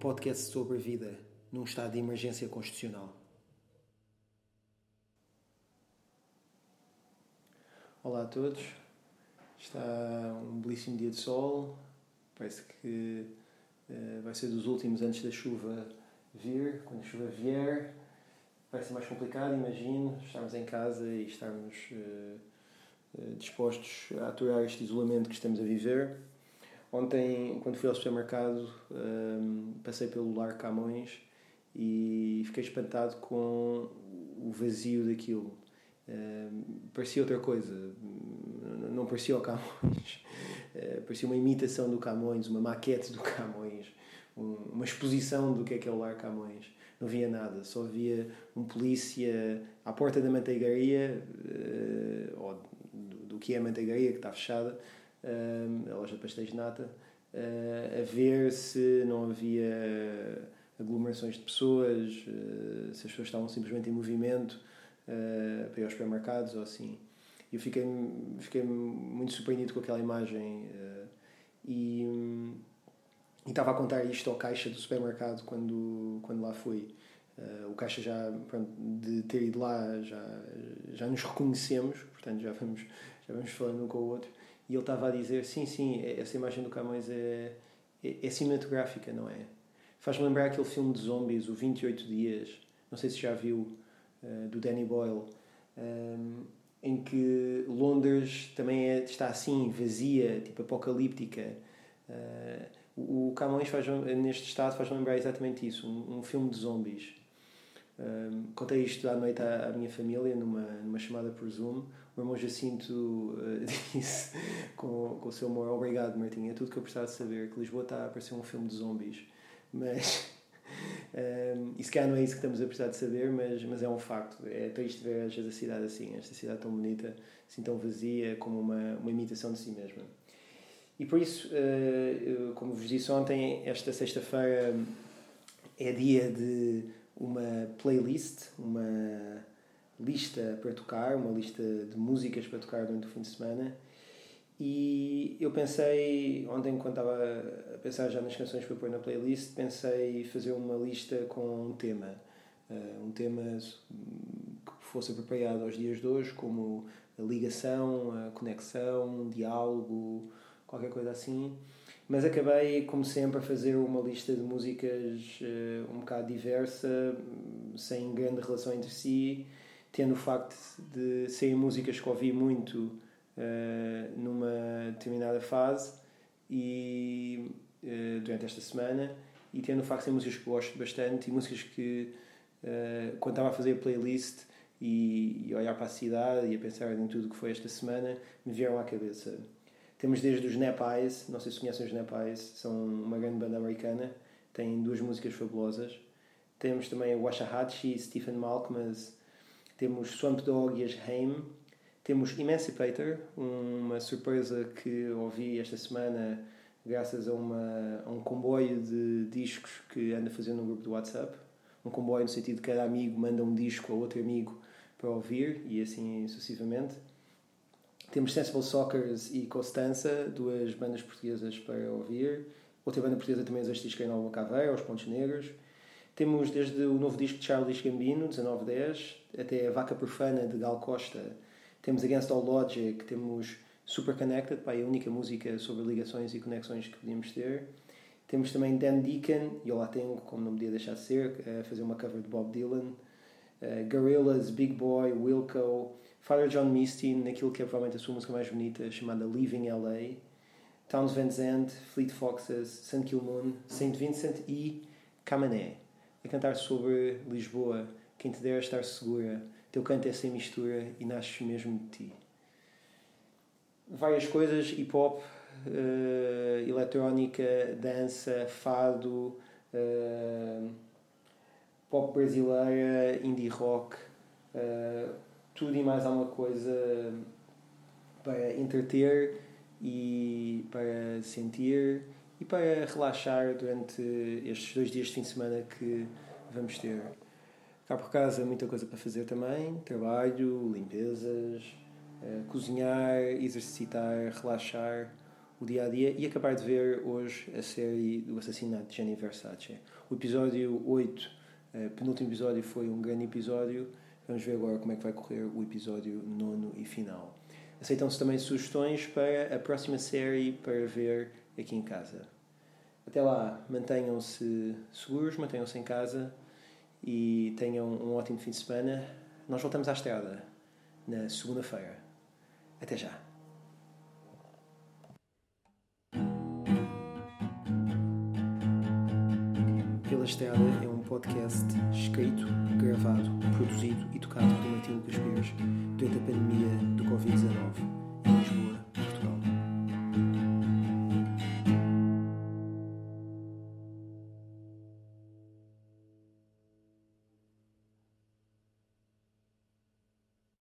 podcast sobre vida num estado de emergência constitucional. Olá a todos, está um belíssimo dia de sol, parece que uh, vai ser dos últimos antes da chuva vir. Quando a chuva vier, vai ser mais complicado, imagino, estarmos em casa e estarmos uh, uh, dispostos a aturar este isolamento que estamos a viver. Ontem, quando fui ao supermercado, um, passei pelo Lar Camões e fiquei espantado com o vazio daquilo. Um, parecia outra coisa, não parecia o Camões, uh, parecia uma imitação do Camões, uma maquete do Camões, um, uma exposição do que é que é o Lar Camões. Não via nada, só via um polícia à porta da manteigaria, uh, ou do, do que é a manteigaria, que está fechada, a loja de pastéis de nata, a ver se não havia aglomerações de pessoas, se as pessoas estavam simplesmente em movimento para ir aos supermercados ou assim. Eu fiquei, fiquei muito surpreendido com aquela imagem e, e estava a contar isto ao caixa do supermercado quando, quando lá fui. Uh, o caixa já, pronto, de ter ido lá, já, já nos reconhecemos, portanto já vamos, já vamos falando um com o outro. E ele estava a dizer: sim, sim, essa imagem do Camões é, é, é cinematográfica, não é? Faz-me lembrar aquele filme de zombies, o 28 Dias, não sei se já viu, uh, do Danny Boyle, um, em que Londres também é, está assim, vazia, tipo apocalíptica. Uh, o Camões faz, neste estado faz lembrar exatamente isso, um, um filme de zombies. Um, contei isto à noite à, à, minha família numa, numa chamada por Zoom o irmão Jacinto uh, disse com, com o seu amor: Obrigado, Martim, é tudo que eu precisava saber. Que Lisboa está a parecer um filme de zombies. Mas. Um, se calhar não é isso que estamos a precisar de saber, mas, mas é um facto. É triste ver a cidade assim, esta cidade tão bonita, assim tão vazia, como uma, uma imitação de si mesma. E por isso, uh, como vos disse ontem, esta sexta-feira é dia de uma playlist, uma lista para tocar, uma lista de músicas para tocar durante o fim de semana. E eu pensei, ontem, quando estava a pensar já nas canções para pôr na playlist, pensei fazer uma lista com um tema. Uh, um tema que fosse apropriado aos dias de hoje, como a ligação, a conexão, um diálogo, qualquer coisa assim. Mas acabei, como sempre, a fazer uma lista de músicas uh, um bocado diversa, sem grande relação entre si tendo o facto de serem músicas que ouvi muito uh, numa determinada fase e uh, durante esta semana e tendo o facto de ser músicas que gosto bastante e músicas que quando estava a fazer a playlist e, e olhar para a cidade e a pensar em tudo que foi esta semana me vieram à cabeça temos desde os Snap Eyes não sei se conhecem os Snap Eyes são uma grande banda americana têm duas músicas fabulosas temos também o Washahachi e Stephen Malkmus temos Swamp Dog e as Haim, temos Emancipator, uma surpresa que ouvi esta semana graças a, uma, a um comboio de discos que anda fazendo um grupo do WhatsApp. Um comboio no sentido de cada amigo manda um disco a outro amigo para ouvir e assim sucessivamente. Temos Sensible Soccers e Constança, duas bandas portuguesas para ouvir. Outra banda portuguesa também existe, é Nova Caveira, Os Pontos Negros. Temos desde o novo disco de Charles Gambino, 1910, até a Vaca Profana, de Gal Costa. Temos Against All Logic, temos Super Connected, pá, a única música sobre ligações e conexões que podíamos ter. Temos também Dan Deacon, e eu lá tenho, como não podia deixar de ser, a fazer uma cover de Bob Dylan. Uh, Gorillaz, Big Boy, Wilco, Father John Misty, naquilo que é provavelmente a sua música mais bonita, chamada Leaving LA. Towns Van Zandt, Fleet Foxes, St. Kilmoon, St. Vincent e Camané a cantar sobre Lisboa, quem te dera estar segura, teu canto é sem mistura e nasces mesmo de ti. Várias coisas, hip hop, uh, eletrónica, dança, fado, uh, pop brasileira, indie rock, uh, tudo e mais alguma coisa para entreter e para sentir e para relaxar durante estes dois dias de fim de semana que vamos ter. Cá por casa, muita coisa para fazer também: trabalho, limpezas, uh, cozinhar, exercitar, relaxar. o dia a dia e acabar de ver hoje a série do assassinato de Gianni Versace. O episódio 8, uh, eh, penúltimo episódio, foi um grande episódio. Vamos ver agora como é que vai correr o episódio nono e final. Aceitam-se também sugestões para a próxima série para ver aqui em casa. Até lá, mantenham-se seguros, mantenham-se em casa e tenham um ótimo fim de semana. Nós voltamos à estrada na segunda-feira. Até já! Pela Estrada é um podcast escrito, gravado, produzido e tocado por Martim Lucas Pires durante a pandemia do Covid-19.